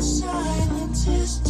silent tears.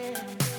Watch